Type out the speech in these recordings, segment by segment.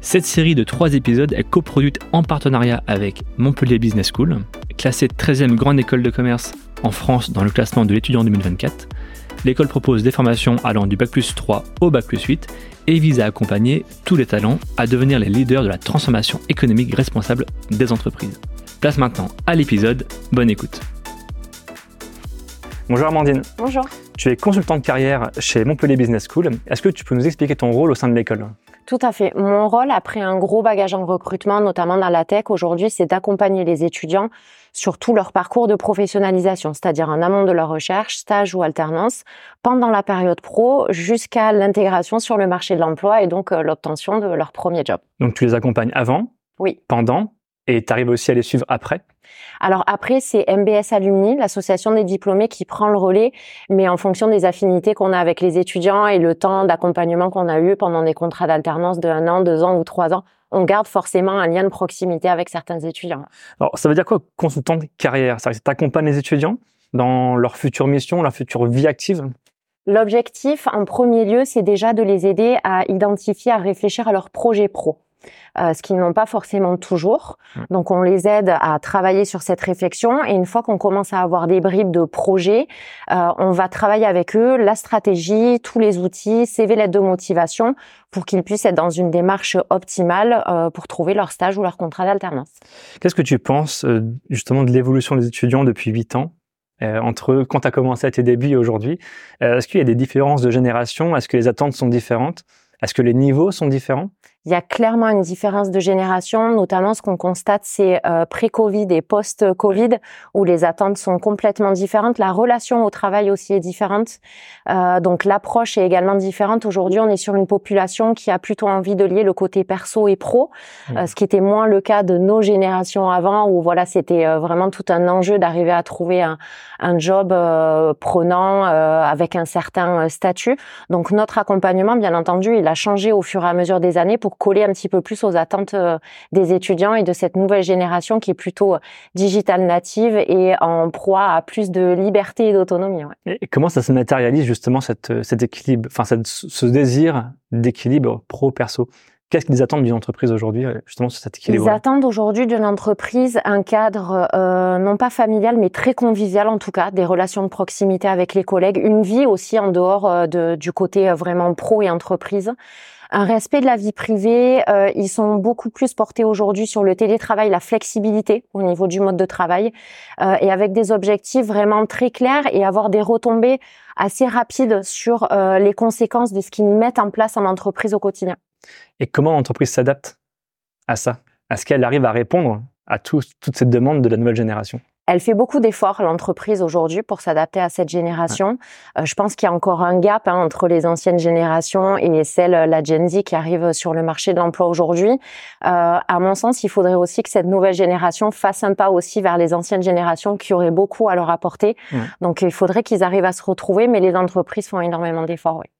Cette série de trois épisodes est coproduite en partenariat avec Montpellier Business School, classée 13e grande école de commerce en France dans le classement de l'étudiant 2024. L'école propose des formations allant du Bac plus 3 au Bac plus 8 et vise à accompagner tous les talents à devenir les leaders de la transformation économique responsable des entreprises. Place maintenant à l'épisode, bonne écoute. Bonjour Amandine. Bonjour. Tu es consultante carrière chez Montpellier Business School. Est-ce que tu peux nous expliquer ton rôle au sein de l'école? Tout à fait. Mon rôle, après un gros bagage en recrutement, notamment dans la tech aujourd'hui, c'est d'accompagner les étudiants sur tout leur parcours de professionnalisation, c'est-à-dire en amont de leur recherche, stage ou alternance, pendant la période pro, jusqu'à l'intégration sur le marché de l'emploi et donc euh, l'obtention de leur premier job. Donc tu les accompagnes avant, oui. pendant et tu arrives aussi à les suivre après? Alors après, c'est MBS Alumni, l'association des diplômés, qui prend le relais, mais en fonction des affinités qu'on a avec les étudiants et le temps d'accompagnement qu'on a eu pendant des contrats d'alternance de un an, deux ans ou trois ans, on garde forcément un lien de proximité avec certains étudiants. Alors, ça veut dire quoi, consultant de carrière? Ça veut dire que tu accompagnes les étudiants dans leur future mission, leur future vie active? L'objectif, en premier lieu, c'est déjà de les aider à identifier, à réfléchir à leur projet pro. Euh, ce qu'ils n'ont pas forcément toujours. Donc on les aide à travailler sur cette réflexion. Et une fois qu'on commence à avoir des bribes de projets, euh, on va travailler avec eux la stratégie, tous les outils, CV lettres de motivation pour qu'ils puissent être dans une démarche optimale euh, pour trouver leur stage ou leur contrat d'alternance. Qu'est-ce que tu penses justement de l'évolution des étudiants depuis 8 ans entre quand tu as commencé à tes débuts et aujourd'hui? Est-ce qu'il y a des différences de génération? Est-ce que les attentes sont différentes? Est-ce que les niveaux sont différents? Il y a clairement une différence de génération, notamment ce qu'on constate, c'est euh, pré-Covid et post-Covid, où les attentes sont complètement différentes. La relation au travail aussi est différente. Euh, donc l'approche est également différente. Aujourd'hui, on est sur une population qui a plutôt envie de lier le côté perso et pro, mmh. euh, ce qui était moins le cas de nos générations avant, où voilà, c'était euh, vraiment tout un enjeu d'arriver à trouver un, un job euh, prenant avec un certain statut. Donc notre accompagnement, bien entendu, il a changé au fur et à mesure des années pour coller un petit peu plus aux attentes euh, des étudiants et de cette nouvelle génération qui est plutôt euh, digital native et en proie à plus de liberté et d'autonomie. Et comment ça se matérialise justement euh, cet équilibre, enfin ce désir d'équilibre pro-perso? Qu'est-ce qu'ils attendent d'une entreprise aujourd'hui, justement, sur cet équilibre Ils attendent aujourd'hui d'une entreprise un cadre non pas familial, mais très convivial en tout cas, des relations de proximité avec les collègues, une vie aussi en dehors de, du côté vraiment pro et entreprise un respect de la vie privée. Euh, ils sont beaucoup plus portés aujourd'hui sur le télétravail, la flexibilité au niveau du mode de travail, euh, et avec des objectifs vraiment très clairs et avoir des retombées assez rapides sur euh, les conséquences de ce qu'ils mettent en place en entreprise au quotidien. Et comment l'entreprise s'adapte à ça? Est-ce qu'elle arrive à répondre à toutes ces demandes de la nouvelle génération? Elle fait beaucoup d'efforts, l'entreprise aujourd'hui, pour s'adapter à cette génération. Euh, je pense qu'il y a encore un gap hein, entre les anciennes générations et celle, euh, la Gen Z, qui arrive sur le marché de l'emploi aujourd'hui. Euh, à mon sens, il faudrait aussi que cette nouvelle génération fasse un pas aussi vers les anciennes générations qui auraient beaucoup à leur apporter. Donc, il faudrait qu'ils arrivent à se retrouver, mais les entreprises font énormément d'efforts, oui.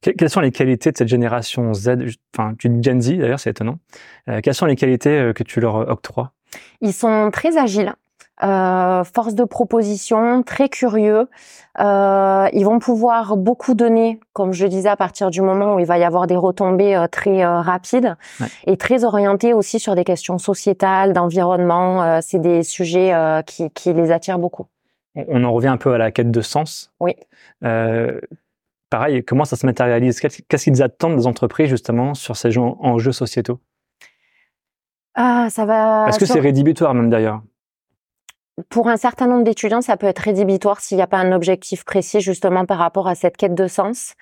Quelles sont les qualités de cette génération Z Enfin, tu dis Gen Z, d'ailleurs, c'est étonnant. quelles sont les qualités que tu leur octroies? Ils sont très agiles. Euh, force de proposition, très curieux. Euh, ils vont pouvoir beaucoup donner, comme je disais, à partir du moment où il va y avoir des retombées euh, très euh, rapides et très orientés aussi sur des questions sociétales, d'environnement. Euh, c'est des sujets qui, qui, les attirent beaucoup. On en revient un peu à la quête de sens. Oui. Pareil, comment ça se matérialise? Qu'est-ce qu'ils attendent des entreprises justement sur ces enjeux sociétaux? Ah, ça va. Est-ce que c'est rédhibitoire même d'ailleurs pour un certain nombre d'étudiants, ça peut être rédhibitoire s'il n'y a pas un objectif précis justement par rapport à cette quête de sens.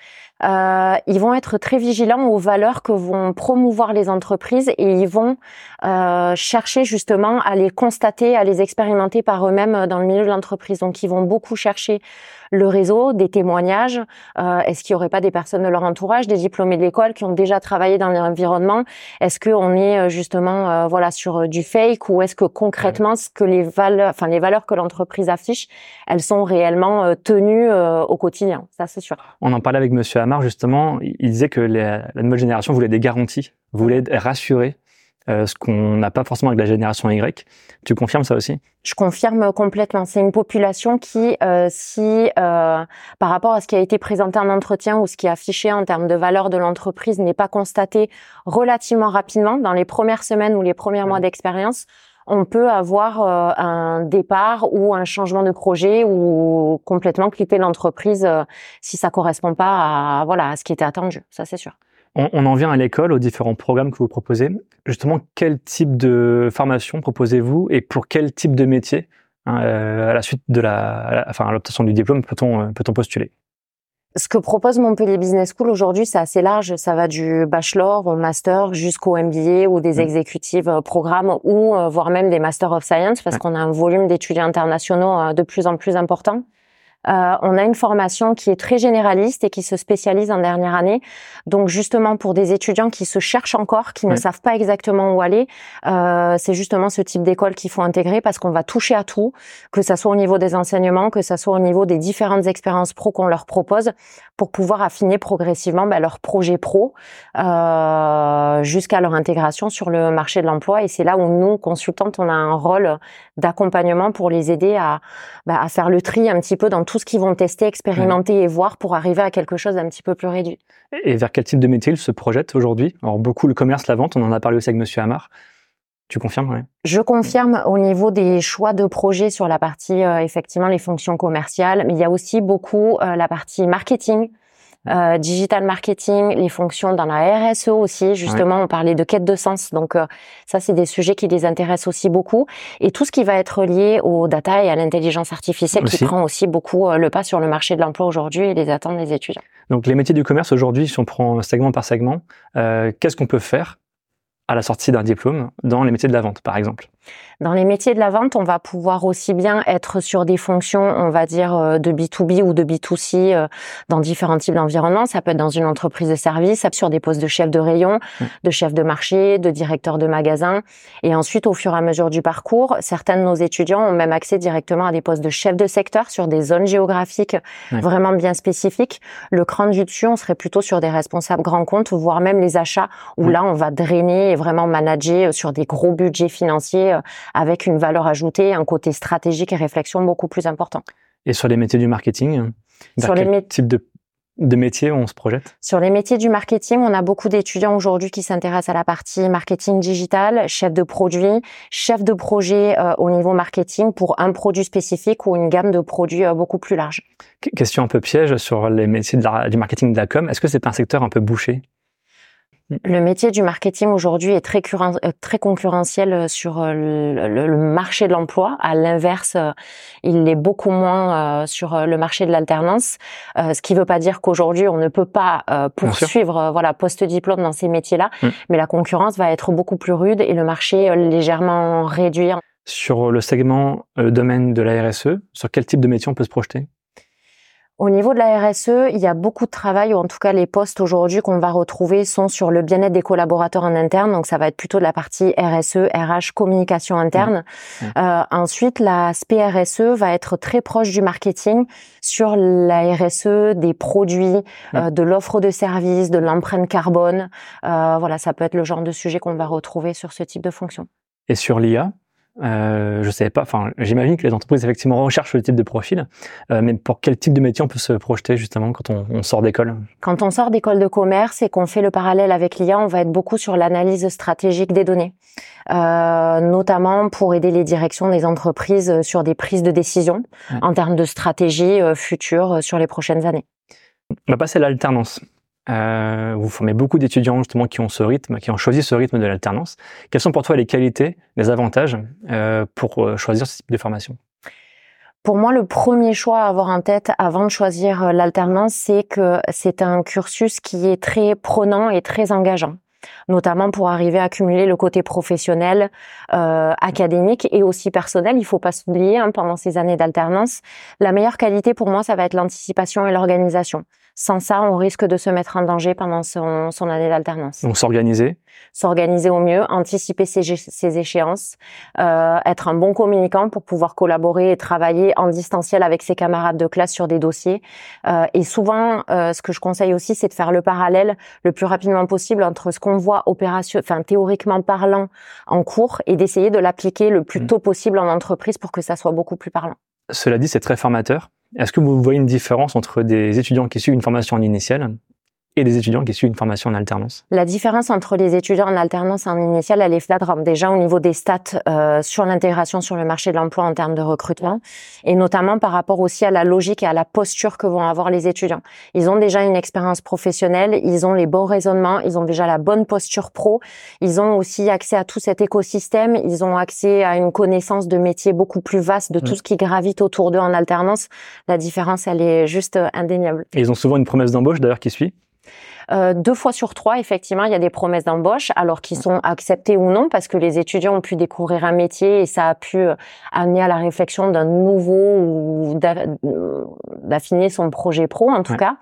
Euh, ils vont être très vigilants aux valeurs que vont promouvoir les entreprises et ils vont euh, chercher justement à les constater, à les expérimenter par eux-mêmes dans le milieu de l'entreprise. Donc ils vont beaucoup chercher le réseau, des témoignages. Euh, Est-ce qu'il n'y aurait pas des personnes de leur entourage, des diplômés de l'école qui ont déjà travaillé dans l'environnement? Est-ce qu'on est euh, justement euh, voilà sur euh, du fake ou est-ce que concrètement ce que les valeurs, enfin les valeurs que l'entreprise affiche, elles sont réellement tenues au quotidien Ça c'est sûr. On en parlait avec Monsieur Amar justement. Il disait que la nouvelle génération voulait des garanties, voulait rassurer euh, ce qu'on n'a pas forcément avec la génération Y. Tu confirmes ça aussi? Je confirme complètement. C'est une population qui, euh, si euh, par rapport à ce qui a été présenté en entretien ou ce qui est affiché en termes de valeur de l'entreprise n'est pas constaté relativement rapidement dans les premières semaines ou les premiers mois d'expérience, on peut avoir euh, un départ ou un changement de projet ou complètement clipper l'entreprise euh, si ça correspond pas à voilà à ce qui était attendu. Ça c'est sûr. On, en vient à l'école, aux différents programmes que vous proposez. Justement, quel type de formation proposez-vous et pour quel type de métier hein, euh, à la suite de la, enfin, l'obtention du diplôme peut-on peut-on postuler? Ce que propose Montpellier Business School aujourd'hui, c'est assez large. Ça va du bachelor au master jusqu'au MBA ou des mmh. exécutives euh, programmes ou voire même des Master of Science parce qu'on a un volume d'étudiants internationaux de plus en plus important. Euh, on a une formation qui est très généraliste et qui se spécialise en dernière année. Donc justement pour des étudiants qui se cherchent encore, qui ne savent pas exactement où aller, euh, c'est justement ce type d'école qu'il faut intégrer parce qu'on va toucher à tout, que ça soit au niveau des enseignements, que ça soit au niveau des différentes expériences pro qu'on leur propose, pour pouvoir affiner progressivement bah, leur projet pro euh, jusqu'à leur intégration sur le marché de l'emploi. Et c'est là où nous, consultantes, on a un rôle d'accompagnement pour les aider à, bah, à faire le tri un petit peu dans tout tout ce qu'ils vont tester, expérimenter et voir pour arriver à quelque chose d'un petit peu plus réduit. Et vers quel type de métier ils se projettent aujourd'hui? Alors beaucoup le commerce, la vente, on en a parlé aussi avec Monsieur Amar. Tu confirmes oui. Je confirme au niveau des choix de projets sur la partie euh, effectivement les fonctions commerciales, mais il y a aussi beaucoup euh, la partie marketing, euh, digital marketing, les fonctions dans la RSE aussi. Justement, on parlait de quête de sens. Donc euh, ça, c'est des sujets qui les intéressent aussi beaucoup. Et tout ce qui va être lié aux data et à l'intelligence artificielle qui prend aussi beaucoup euh, le pas sur le marché de l'emploi aujourd'hui et les attentes des étudiants. Donc les métiers du commerce aujourd'hui, si on prend segment par segment, qu'est-ce qu'on peut faire à la sortie d'un diplôme dans les métiers de la vente, par exemple? Dans les métiers de la vente, on va pouvoir aussi bien être sur des fonctions, on va dire, euh, de B2B ou de B2C euh, dans différents types d'environnements. Ça peut être dans une entreprise de service, sur des postes de chef de rayon, de chef de marché, de directeur de magasin. Et ensuite, au fur et à mesure du parcours, certains de nos étudiants ont même accès directement à des postes de chef de secteur sur des zones géographiques vraiment bien spécifiques. Le cran du dessus, on serait plutôt sur des responsables grands comptes, voire même les achats, où là, on va drainer vraiment manager euh, sur des gros budgets financiers euh, avec une valeur ajoutée, un côté stratégique et réflexion beaucoup plus important. Et sur les métiers du marketing, sur les type de de métiers on se projette? Sur les métiers du marketing, on a beaucoup d'étudiants aujourd'hui qui s'intéressent à la partie marketing digital, chef de produit, chef de projet euh, au niveau marketing pour un produit spécifique ou une gamme de produits beaucoup plus large. Question un peu piège sur les métiers du marketing de la com. Est-ce que c'est un secteur un peu bouché? Le métier du marketing aujourd'hui est très, euh, très concurrentiel euh, sur euh, le, marché de l'emploi. À l'inverse, il est beaucoup moins sur le marché de l'alternance. Ce qui ne veut pas dire qu'aujourd'hui on ne peut pas poursuivre voilà post-diplôme dans ces métiers-là, mm. mais la concurrence va être beaucoup plus rude et le marché légèrement réduit. Sur le segment domaine de la RSE, sur quel type de métier on peut se projeter? Au niveau de la RSE, il y a beaucoup de travail, ou en tout cas les postes aujourd'hui qu'on va retrouver sont sur le bien-être des collaborateurs en interne, donc ça va être plutôt de la partie RSE, RH, communication interne. Mmh. Mmh. Euh, ensuite, l'aspect RSE va être très proche du marketing sur la RSE des produits, mmh. euh, de l'offre de services, de l'empreinte carbone. Euh, voilà, ça peut être le genre de sujet qu'on va retrouver sur ce type de fonction. Et sur l'IA euh, je sais pas. Enfin, j'imagine que les entreprises effectivement recherchent le type de profil, euh, mais pour quel type de métier on peut se projeter justement quand on, on sort d'école? Quand on sort d'école de commerce et qu'on fait le parallèle avec l'IA, on va être beaucoup sur l'analyse stratégique des données, euh, notamment pour aider les directions des entreprises sur des prises de décision en termes de stratégie euh, future euh, sur les prochaines années. On va passer à l'alternance. Euh, vous formez beaucoup d'étudiants justement qui ont ce rythme, qui ont choisi ce rythme de l'alternance. Quelles sont pour toi les qualités, les avantages euh, pour euh, choisir ce type de formation? Pour moi, le premier choix à avoir en tête avant de choisir l'alternance, c'est que c'est un cursus qui est très prenant et très engageant notamment pour arriver à cumuler le côté professionnel, euh, académique et aussi personnel. Il faut pas s'oublier hein, pendant ces années d'alternance. La meilleure qualité pour moi, ça va être l'anticipation et l'organisation. Sans ça, on risque de se mettre en danger pendant son, son année d'alternance. Donc s'organiser? S'organiser au mieux, anticiper ses, ses échéances, euh, être un bon communicant pour pouvoir collaborer et travailler en distanciel avec ses camarades de classe sur des dossiers. Euh, et souvent, euh, ce que je conseille aussi, c'est de faire le parallèle le plus rapidement possible entre ce qu'on voit opération, enfin théoriquement parlant en cours et d'essayer de l'appliquer le plus mmh. tôt possible en entreprise pour que ça soit beaucoup plus parlant. Cela dit, c'est très formateur. Est-ce que vous voyez une différence entre des étudiants qui suivent une formation en initiale et des étudiants qui suivent une formation en alternance La différence entre les étudiants en alternance et en initiale, elle est flagrante. Déjà au niveau des stats euh, sur l'intégration sur le marché de l'emploi en termes de recrutement, et notamment par rapport aussi à la logique et à la posture que vont avoir les étudiants. Ils ont déjà une expérience professionnelle, ils ont les bons raisonnements, ils ont déjà la bonne posture pro, ils ont aussi accès à tout cet écosystème, ils ont accès à une connaissance de métier beaucoup plus vaste de tout ce qui gravite autour d'eux en alternance. La différence, elle est juste indéniable. Et ils ont souvent une promesse d'embauche d'ailleurs qui suit? Euh, deux fois sur trois, effectivement, il y a des promesses d'embauche, alors qu'ils sont acceptés ou non, parce que les étudiants ont pu découvrir un métier et ça a pu euh, amener à la réflexion d'un nouveau ou d'affiner son projet pro, en tout cas.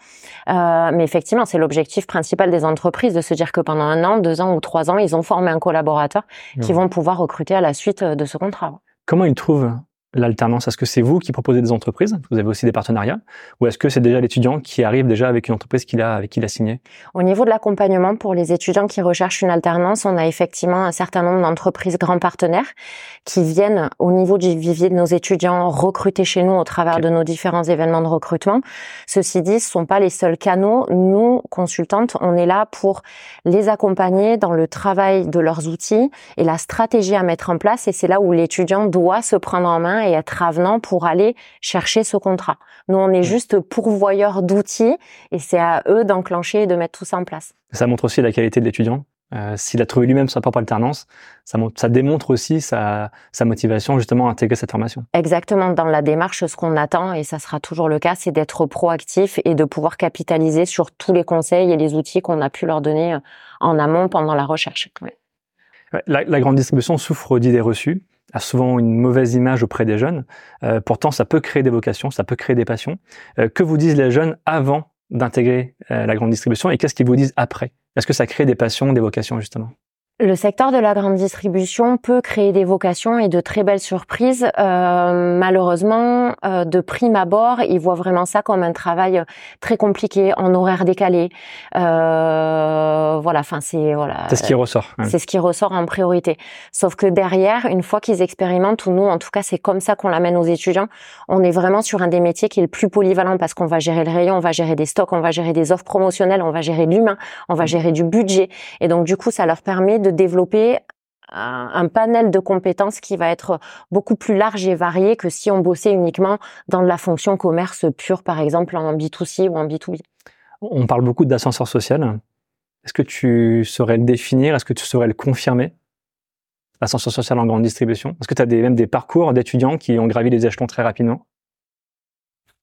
Euh, mais effectivement, c'est l'objectif principal des entreprises de se dire que pendant un an, deux ans ou trois ans, ils ont formé un collaborateur qui vont pouvoir recruter à la suite de ce contrat. Comment ils trouvent l'alternance Est-ce que c'est vous qui proposez des entreprises? Vous avez aussi des partenariats? Ou est-ce que c'est déjà l'étudiant qui arrive déjà avec une entreprise qu'il a, avec qui il a signé? Au niveau de l'accompagnement pour les étudiants qui recherchent une alternance, on a effectivement un certain nombre d'entreprises grands partenaires qui viennent au niveau du vivier de nos étudiants recruter chez nous au travers de nos différents événements de recrutement. Ceci dit, ce sont pas les seuls canaux. Nous, consultantes, on est là pour les accompagner dans le travail de leurs outils et la stratégie à mettre en place. Et c'est là où l'étudiant doit se prendre en main et être avenant pour aller chercher ce contrat. Nous, on est juste pourvoyeurs d'outils et c'est à eux d'enclencher et de mettre tout ça en place. Ça montre aussi la qualité de l'étudiant. Euh, S'il a trouvé lui-même sa propre alternance, ça, ça démontre aussi sa, sa, motivation justement à intégrer cette formation. Exactement. Dans la démarche, ce qu'on attend, et ça sera toujours le cas, c'est d'être proactif et de pouvoir capitaliser sur tous les conseils et les outils qu'on a pu leur donner euh, en amont pendant la recherche. La, la, grande distribution souffre d'idées reçues a souvent une mauvaise image auprès des jeunes. Euh, pourtant, ça peut créer des vocations, ça peut créer des passions. Euh, que vous disent les jeunes avant d'intégrer euh, la grande distribution et qu'est-ce qu'ils vous disent après? Est-ce que ça crée des passions, des vocations justement? Le secteur de la grande distribution peut créer des vocations et de très belles surprises. Euh, malheureusement, euh, de prime abord, ils voient vraiment ça comme un travail très compliqué, en horaire décalé. Euh, voilà, enfin c'est voilà. C'est ce qui ressort. C'est ce qui ressort en priorité. Sauf que derrière, une fois qu'ils expérimentent, ou nous, en tout cas, c'est comme ça qu'on l'amène aux étudiants. On est vraiment sur un des métiers qui est le plus polyvalent parce qu'on va gérer le rayon, on va gérer des stocks, on va gérer des offres promotionnelles, on va gérer l'humain, on va gérer du budget. Et donc du coup, ça leur permet de développer un, panel de compétences qui va être beaucoup plus large et varié que si on bossait uniquement dans la fonction commerce pure, par exemple en B2C ou en B2B. On parle beaucoup d'ascenseur social. Est-ce que tu saurais le définir? Est-ce que tu saurais le confirmer? L'ascenseur social en grande distribution? Est-ce que tu as même des parcours d'étudiants qui ont gravi les échelons très rapidement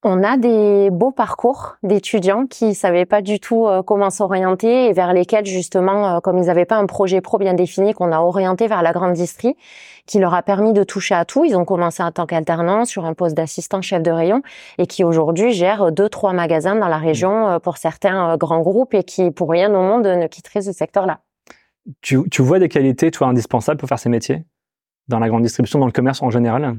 on a des beaux parcours d'étudiants qui savaient pas du tout euh, comment s'orienter et vers lesquels justement, euh, comme ils n'avaient pas un projet pro bien défini, qu'on a orienté vers la grande distrie, qui leur a permis de toucher à tout. Ils ont commencé en tant qu'alternant sur un poste d'assistant chef de rayon et qui aujourd'hui gèrent deux, trois magasins dans la région euh, pour certains grands groupes et qui, pour rien au monde, ne quitteraient ce secteur-là. Tu, tu vois des qualités, toi, indispensables pour faire ces métiers dans la grande distribution, dans le commerce en général?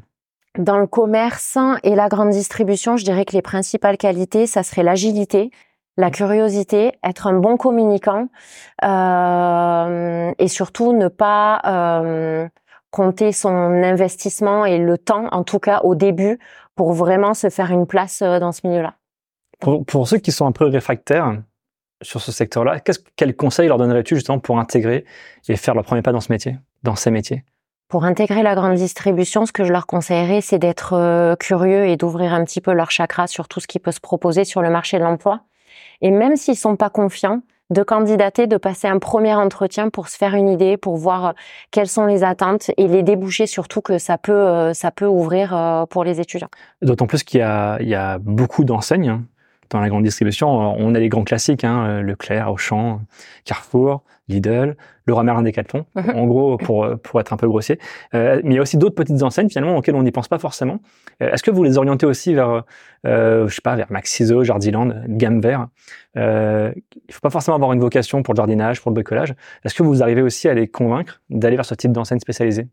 Dans le commerce et la grande distribution, je dirais que les principales qualités, ça serait l'agilité, la curiosité, être un bon communicant euh, et surtout ne pas euh, compter son investissement et le temps, en tout cas au début, pour vraiment se faire une place euh, dans ce milieu-là. Pour, pour, ceux qui sont un peu réfractaires sur ce secteur-là, quel conseil leur donnerais-tu justement pour intégrer et faire leur premier pas dans ce métier, dans ces métiers? Pour intégrer la grande distribution, ce que je leur conseillerais, c'est d'être euh, curieux et d'ouvrir un petit peu leur chakra sur tout ce qui peut se proposer sur le marché de l'emploi Et même s'ils sont pas confiants, de candidater, de passer un premier entretien pour se faire une idée, pour voir euh, quelles sont les attentes et les débouchés surtout que ça peut euh, ça peut ouvrir pour les étudiants. D'autant plus qu'il y y a beaucoup d'enseignes hein, dans la grande distribution. On a les grands classiques, hein, Leclerc, Auchan, Carrefour, Lidl, le Merlin Decathlon, en gros pour pour être un peu grossier. mais il y a aussi d'autres petites enseignes finalement auxquelles on n'y pense pas forcément. Est-ce que vous les orientez aussi vers euh, je sais pas vers Maxiso, Jardiland, gamme vert? Euh, Il faut pas forcément avoir une vocation pour le jardinage, pour le bricolage. Est-ce que vous arrivez aussi à les convaincre d'aller vers ce type d'enseigne spécialisée?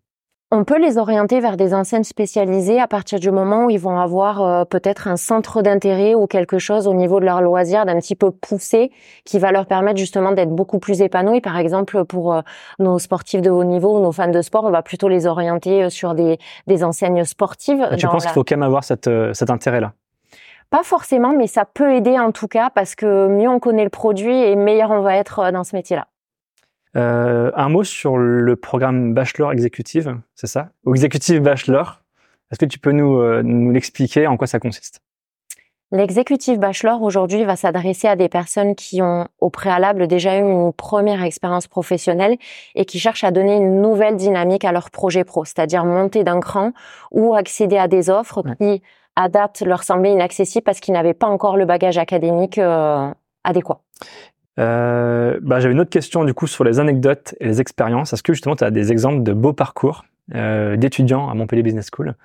On peut les orienter vers des enseignes spécialisées à partir du moment où ils vont avoir euh, peut-être un centre d'intérêt ou quelque chose au niveau de leur loisir d'un petit peu poussé qui va leur permettre justement d'être beaucoup plus épanouis. Par exemple, pour euh, nos sportifs de haut niveau ou nos fans de sport, on va plutôt les orienter euh, sur des, des enseignes sportives. Ah, tu penses qu'il faut quand même avoir cette, cet intérêt-là? Pas forcément, mais ça peut aider en tout cas parce que mieux on connaît le produit et meilleur on va être dans ce métier-là. Euh, un mot sur le programme Bachelor Exécutive, c'est ça? Ou Exécutive Bachelor. Est-ce que tu peux nous, euh, nous l'expliquer en quoi ça consiste? L'exécutif bachelor aujourd'hui va s'adresser à des personnes qui ont au préalable déjà eu une première expérience professionnelle et qui cherchent à donner une nouvelle dynamique à leur projet pro, c'est-à-dire monter d'un cran ou accéder à des offres qui à date leur semblaient inaccessibles parce qu'ils n'avaient pas encore le bagage académique euh, adéquat. Euh, bah, J'avais une autre question du coup sur les anecdotes et les expériences. Est-ce que justement tu as des exemples de beaux parcours euh, d'étudiants à Montpellier Business School?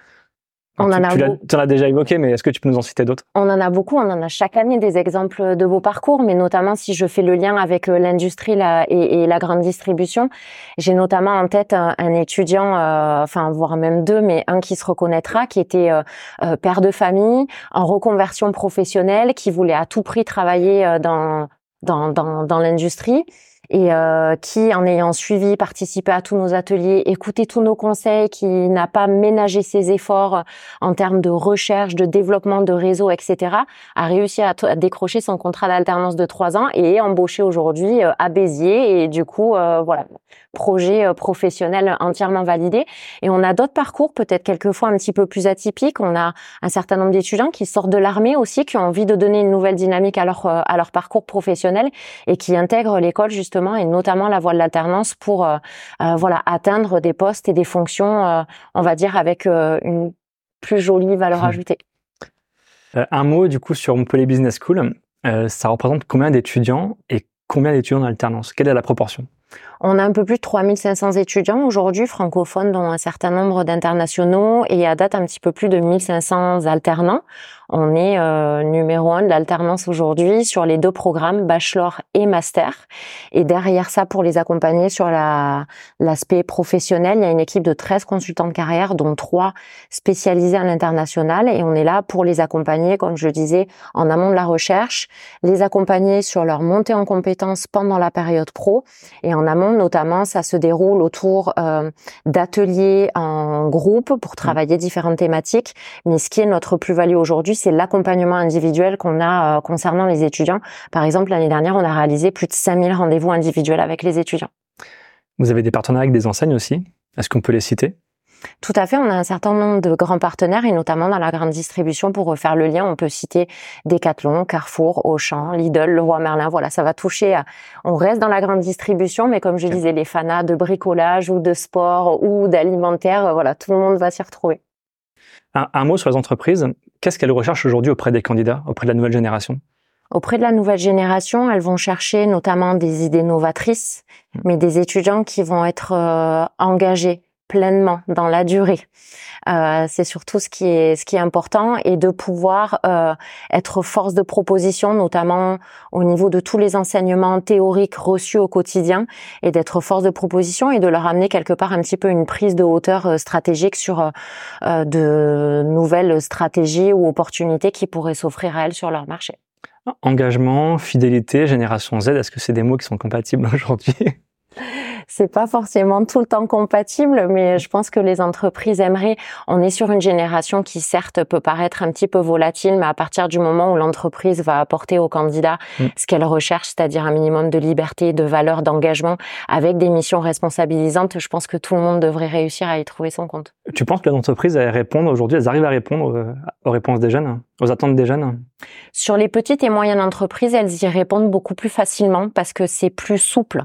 On tu, en a tu, en as déjà évoqué, mais est-ce que tu peux nous en citer d'autres? On en a beaucoup. On en a chaque année des exemples de beaux parcours, mais notamment si je fais le lien avec euh, l'industrie et, et, la grande distribution, j'ai notamment en tête un, étudiant, euh, enfin voire même deux, mais un qui se reconnaîtra, qui était euh, père de famille, en reconversion professionnelle, qui voulait à tout prix travailler dans dans, dans, dans l'industrie et euh, qui, en ayant suivi, participé à tous nos ateliers, écouté tous nos conseils, qui n'a pas ménagé ses efforts en termes de recherche, de développement de réseau, etc., a réussi à, décrocher son contrat d'alternance de trois ans et est embauché aujourd'hui euh, à Béziers et du coup, euh, voilà, projet euh, professionnel entièrement validé. Et on a d'autres parcours, peut-être quelquefois un petit peu plus atypiques. On a un certain nombre d'étudiants qui sortent de l'armée aussi, qui ont envie de donner une nouvelle dynamique à leur à leur parcours professionnel et qui intègrent l'école justement et notamment la voie de l'alternance pour euh, euh, voilà atteindre des postes et des fonctions, euh, on va dire avec une plus jolie valeur hmm. ajoutée. un mot du coup sur Montpellier Business School, ça représente combien d'étudiants et combien d'étudiants en alternance? Quelle est la proportion? On a un peu plus de 3500 étudiants aujourd'hui francophones, dont un certain nombre d'internationaux et à date un petit peu plus de 1500 alternants. On est euh, numéro un de l'alternance aujourd'hui sur les deux programmes, bachelor et master. Et derrière ça, pour les accompagner sur l'aspect professionnel, il y a une équipe de 13 consultants de carrière, dont trois spécialisés à l'international. Et on est là pour les accompagner, comme je disais, en amont de la recherche, les accompagner sur leur montée en compétences pendant la période pro. Et en amont, notamment, ça se déroule autour euh, d'ateliers en groupe pour travailler différentes thématiques. Mais ce qui est notre plus-value aujourd'hui, c'est l'accompagnement individuel qu'on a euh, concernant les étudiants. Par exemple, l'année dernière, on a réalisé plus de 5000 rendez-vous individuels avec les étudiants. Vous avez des partenariats avec des enseignes aussi? Est-ce qu'on peut les citer? Tout à fait, on a un certain nombre de grands partenaires et notamment dans la grande distribution pour refaire le lien, on peut citer Decathlon, Carrefour, Auchan, Lidl, Leroy Merlin. Voilà, ça va toucher. À... On reste dans la grande distribution, mais comme je disais, les fanas de bricolage ou de sport ou d'alimentaire, voilà, tout le monde va s'y retrouver. Un, mot sur les entreprises. Qu'est-ce qu'elles recherchent aujourd'hui auprès des candidats, auprès de la nouvelle génération? Auprès de la nouvelle génération, elles vont chercher notamment des idées novatrices, mmh. mais des étudiants qui vont être euh, engagés pleinement dans la durée. Euh, c'est surtout ce qui est ce qui est important et de pouvoir euh, être force de proposition, notamment au niveau de tous les enseignements théoriques reçus au quotidien, et d'être force de proposition et de leur amener quelque part un petit peu une prise de hauteur euh, stratégique sur de nouvelles stratégies ou opportunités qui pourraient s'offrir à elles sur leur marché. Engagement, fidélité, génération Z, est-ce que c'est des mots qui sont compatibles aujourd'hui? C'est pas forcément tout le temps compatible, mais je pense que les entreprises aimeraient. On est sur une génération qui certes peut paraître un petit peu volatile, mais à partir du moment où l'entreprise va apporter au candidat mm. ce qu'elle recherche, c'est-à-dire un minimum de liberté, de valeur, d'engagement, avec des missions responsabilisantes, je pense que tout le monde devrait réussir à y trouver son compte. Tu penses que les entreprises répondent aujourd'hui, elles arrivent à répondre euh, aux réponses des jeunes, aux attentes des jeunes? Sur les petites et moyennes entreprises, elles y répondent beaucoup plus facilement parce que c'est plus souple,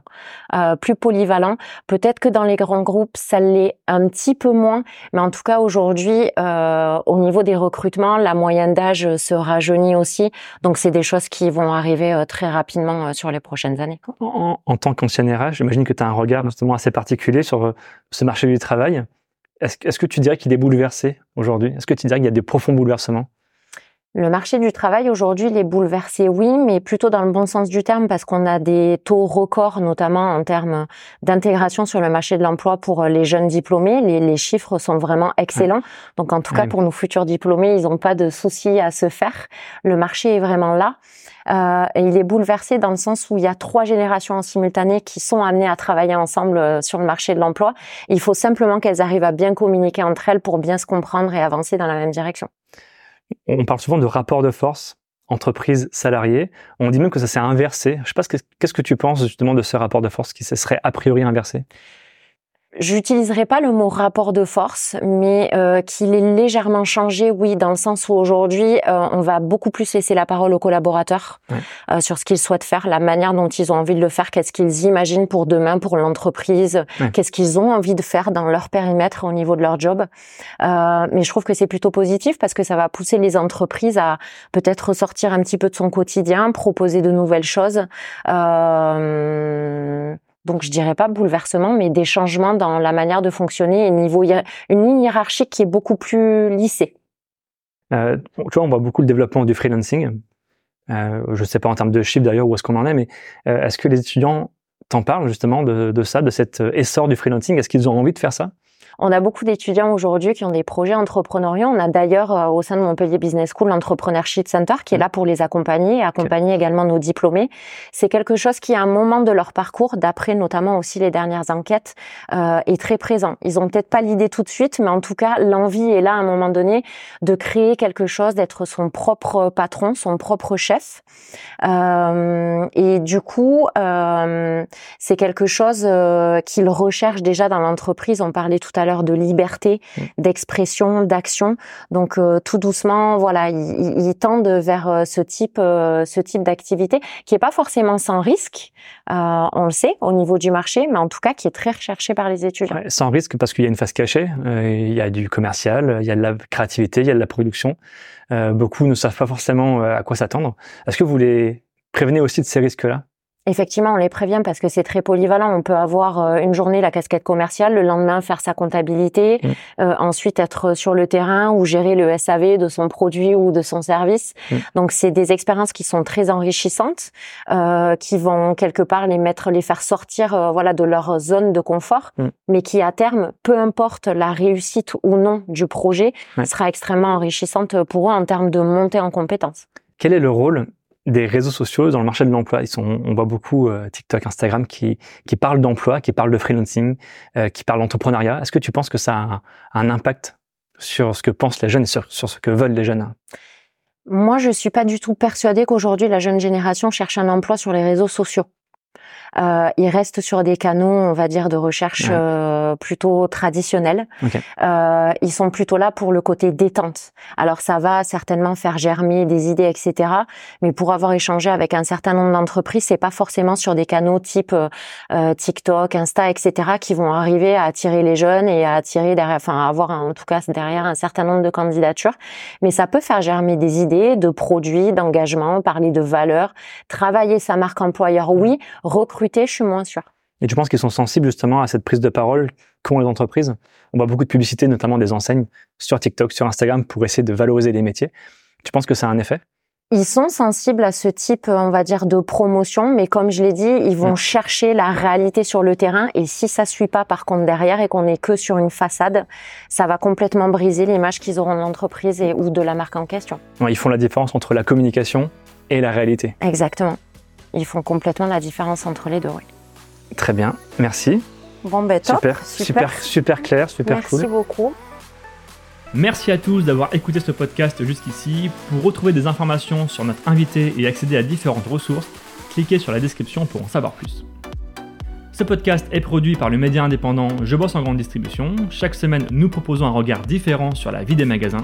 euh, plus polyvalent. Peut-être que dans les grands groupes, ça l'est un petit peu moins, mais en tout cas aujourd'hui, euh, au niveau des recrutements, la moyenne d'âge se rajeunit aussi. Donc c'est des choses qui vont arriver euh, très rapidement sur les prochaines années. En, tant qu'ancien RH, j'imagine que tu as un regard justement assez particulier sur ce marché du travail. Est-ce que tu dirais qu'il est bouleversé aujourd'hui? Est-ce que tu dirais qu'il y a des profonds bouleversements? Le marché du travail aujourd'hui, il est bouleversé, oui, mais plutôt dans le bon sens du terme parce qu'on a des taux records, notamment en termes d'intégration sur le marché de l'emploi pour les jeunes diplômés. Les, chiffres sont vraiment excellents. Donc, en tout cas, pour nos futurs diplômés, ils n'ont pas de soucis à se faire. Le marché est vraiment là. Euh, et il est bouleversé dans le sens où il y a trois générations en simultané qui sont amenées à travailler ensemble euh, sur le marché de l'emploi. Il faut simplement qu'elles arrivent à bien communiquer entre elles pour bien se comprendre et avancer dans la même direction. On parle souvent de rapport de force entreprise salarié. On dit même que ça s'est inversé. Je ne sais pas qu'est-ce que tu penses justement de ce rapport de force qui se serait a priori inversé? J'utiliserai pas le mot rapport de force, mais euh, qu'il est légèrement changé, oui, dans le sens où aujourd'hui, euh, on va beaucoup plus laisser la parole aux collaborateurs euh, sur ce qu'ils souhaitent faire, la manière dont ils ont envie de le faire, qu'est-ce qu'ils imaginent pour demain, pour l'entreprise, qu'est-ce qu'ils ont envie de faire dans leur périmètre au niveau de leur job. mais je trouve que c'est plutôt positif parce que ça va pousser les entreprises à peut-être sortir un petit peu de son quotidien, proposer de nouvelles choses. Donc je dirais pas bouleversement, mais des changements dans la manière de fonctionner et niveau une ligne hiérarchique qui est beaucoup plus lissée. Euh, tu vois, on voit beaucoup le développement du freelancing. Euh, je ne sais pas en termes de chiffres d'ailleurs où est-ce qu'on en est, mais euh, est-ce que les étudiants t'en parlent justement de, de, ça, de cet essor du freelancing? Est-ce qu'ils ont envie de faire ça? On a beaucoup d'étudiants aujourd'hui qui ont des projets entrepreneuriaux. On a d'ailleurs euh, au sein de Montpellier Business School l'Entrepreneurship Center qui est là pour les accompagner et accompagner également nos diplômés. C'est quelque chose qui, à un moment de leur parcours, d'après notamment aussi les dernières enquêtes, euh, est très présent. Ils ont peut-être pas l'idée tout de suite, mais en tout cas, l'envie est là à un moment donné de créer quelque chose, d'être son propre patron, son propre chef. Euh, et du coup, euh, c'est quelque chose euh, qu'ils recherchent déjà dans l'entreprise. On parlait tout à l'heure de liberté, mm. d'expression, d'action. Donc euh, tout doucement, voilà, ils, tendent vers euh, ce type, euh, ce type d'activité qui est pas forcément sans risque. on le sait au niveau du marché, mais en tout cas qui est très recherché par les étudiants. sans risque parce qu'il y a une phase cachée, il y a du commercial, il y a de la créativité, il y a de la production. beaucoup ne savent pas forcément à quoi s'attendre. Est-ce que vous les prévenez aussi de ces risques-là? Effectivement, on les prévient parce que c'est très polyvalent. On peut avoir euh, une journée la casquette commerciale, le lendemain faire sa comptabilité, mm. euh, ensuite être sur le terrain ou gérer le SAV de son produit ou de son service. Mm. Donc c'est des expériences qui sont très enrichissantes, euh, qui vont quelque part les mettre, les faire sortir, euh, voilà, de leur zone de confort, mm. mais qui à terme, peu importe la réussite ou non du projet, sera extrêmement enrichissante pour eux en termes de montée en compétences. Quel est le rôle des réseaux sociaux dans le marché de l'emploi. Ils on voit beaucoup euh, TikTok, Instagram qui, qui parlent d'emploi, qui parlent de freelancing, euh, qui parlent d'entrepreneuriat. Est-ce que tu penses que ça a un, impact sur ce que pensent les jeunes et sur, sur ce que veulent les jeunes? Moi, je suis pas du tout persuadée qu'aujourd'hui la jeune génération cherche un emploi sur les réseaux sociaux. Euh, ils restent sur des canaux, on va dire, de recherche euh, plutôt traditionnels. Euh, ils sont plutôt là pour le côté détente. Alors ça va certainement faire germer des idées, etc. Mais pour avoir échangé avec un certain nombre d'entreprises, c'est pas forcément sur des canaux type euh, TikTok, Insta, etc. qui vont arriver à attirer les jeuns et à attirer derrière, enfin avoir en tout cas derrière un certain nombre de candidatures. Mais ça peut faire germer des idées, de produits, d'engagement, parler de valeurs, travailler sa marque employeur, oui, recruter je suis moins sûre. Et tu penses qu'ils sont sensibles justement à cette prise de parole qu'ont les entreprises? On voit beaucoup de publicités, notamment des enseignes, sur TikTok, sur Instagram, pour essayer de valoriser les métiers. Tu penses que ça a un effet? Ils sont sensibles à ce type, on va dire, de promotion, mais comme je l'ai dit, ils vont mm. chercher la réalité sur le terrain. Et si ça suit pas, par contre, derrière et qu'on est que sur une façade, ça va complètement briser l'image qu'ils auront de l'entreprise et ou de la marque en question. ils font la différence entre la communication et la réalité. Exactement ils font complètement la différence entre les deux. Oui. Très bien, merci. Bon, ben top. Super, super, super, clair, super cool. Merci beaucoup. Merci à tous d'avoir écouté ce podcast jusqu'ici. Pour retrouver des informations sur notre invité et accéder à différentes ressources, cliquez sur la description pour en savoir plus. Ce podcast est produit par le média indépendant Je bosse en grande distribution. Chaque semaine, nous proposons un regard différent sur la vie des magasins,